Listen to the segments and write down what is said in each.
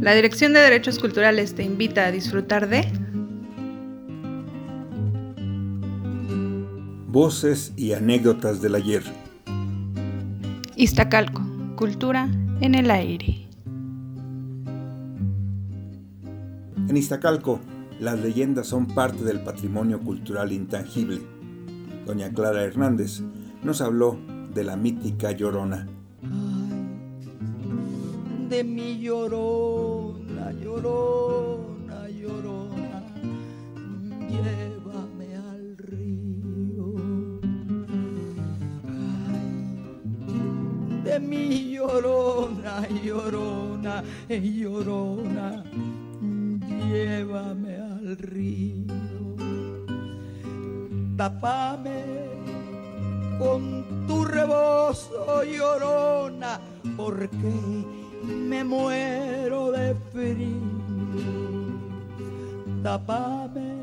La Dirección de Derechos Culturales te invita a disfrutar de Voces y anécdotas del ayer. Iztacalco, cultura en el aire. En Iztacalco, las leyendas son parte del patrimonio cultural intangible. Doña Clara Hernández nos habló de la mítica Llorona. De mi llorona, llorona, llorona, llévame al río. Ay, de mi llorona, llorona, llorona, llévame al río. Tapame con tu rebozo, llorona, porque me muero de frío. Tapame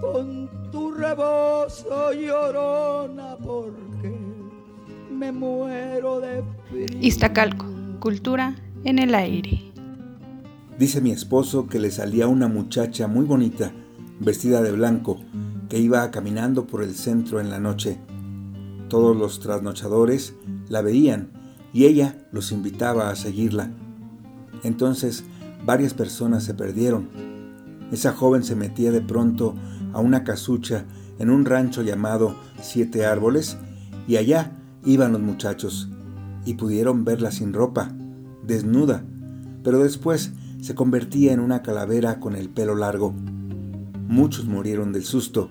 con tu rebozo, llorona, porque me muero de frío. Iztacalco, cultura en el aire. Dice mi esposo que le salía una muchacha muy bonita, vestida de blanco, que iba caminando por el centro en la noche. Todos los trasnochadores la veían y ella los invitaba a seguirla. Entonces varias personas se perdieron. Esa joven se metía de pronto a una casucha en un rancho llamado Siete Árboles y allá iban los muchachos y pudieron verla sin ropa, desnuda, pero después se convertía en una calavera con el pelo largo. Muchos murieron del susto.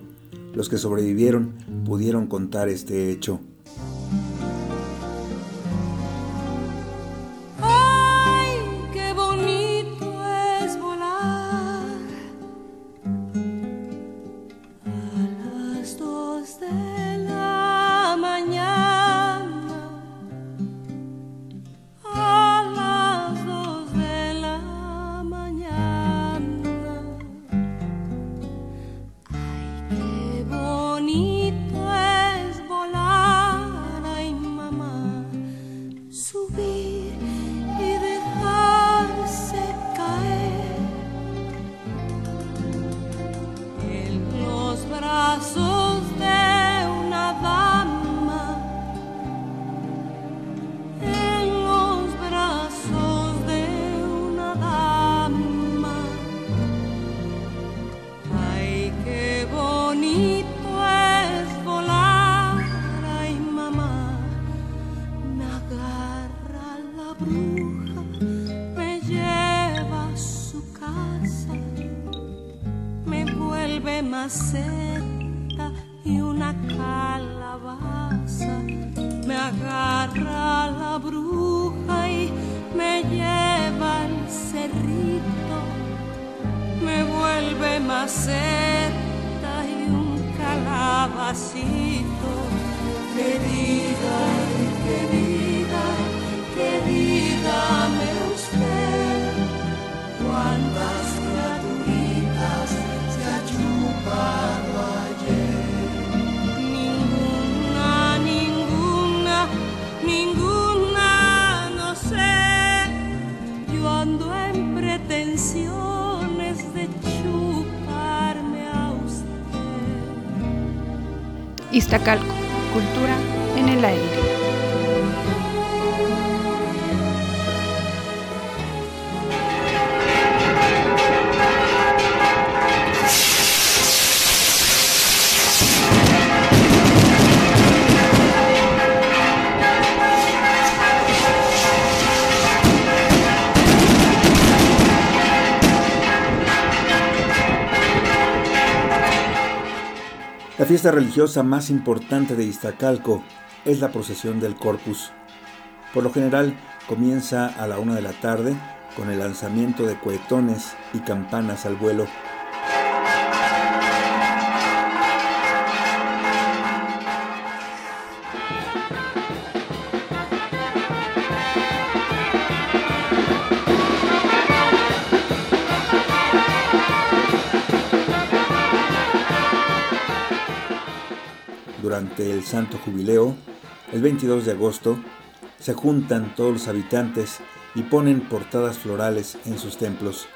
Los que sobrevivieron pudieron contar este hecho. Maceta y una calabaza. Me agarra la bruja y me lleva al cerrito. Me vuelve maceta y un calabacito. Querida, querida, Iztacalco, cultura en el aire. La fiesta religiosa más importante de Iztacalco es la procesión del Corpus. Por lo general comienza a la una de la tarde con el lanzamiento de cohetones y campanas al vuelo. Durante el Santo Jubileo, el 22 de agosto, se juntan todos los habitantes y ponen portadas florales en sus templos.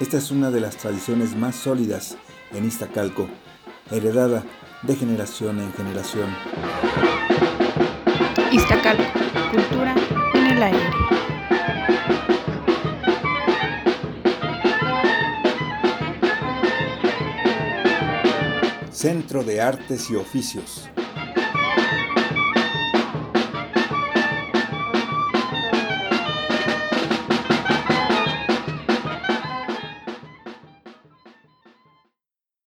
Esta es una de las tradiciones más sólidas en Iztacalco, heredada de generación en generación. Iztacalco, cultura en el aire. Centro de Artes y Oficios.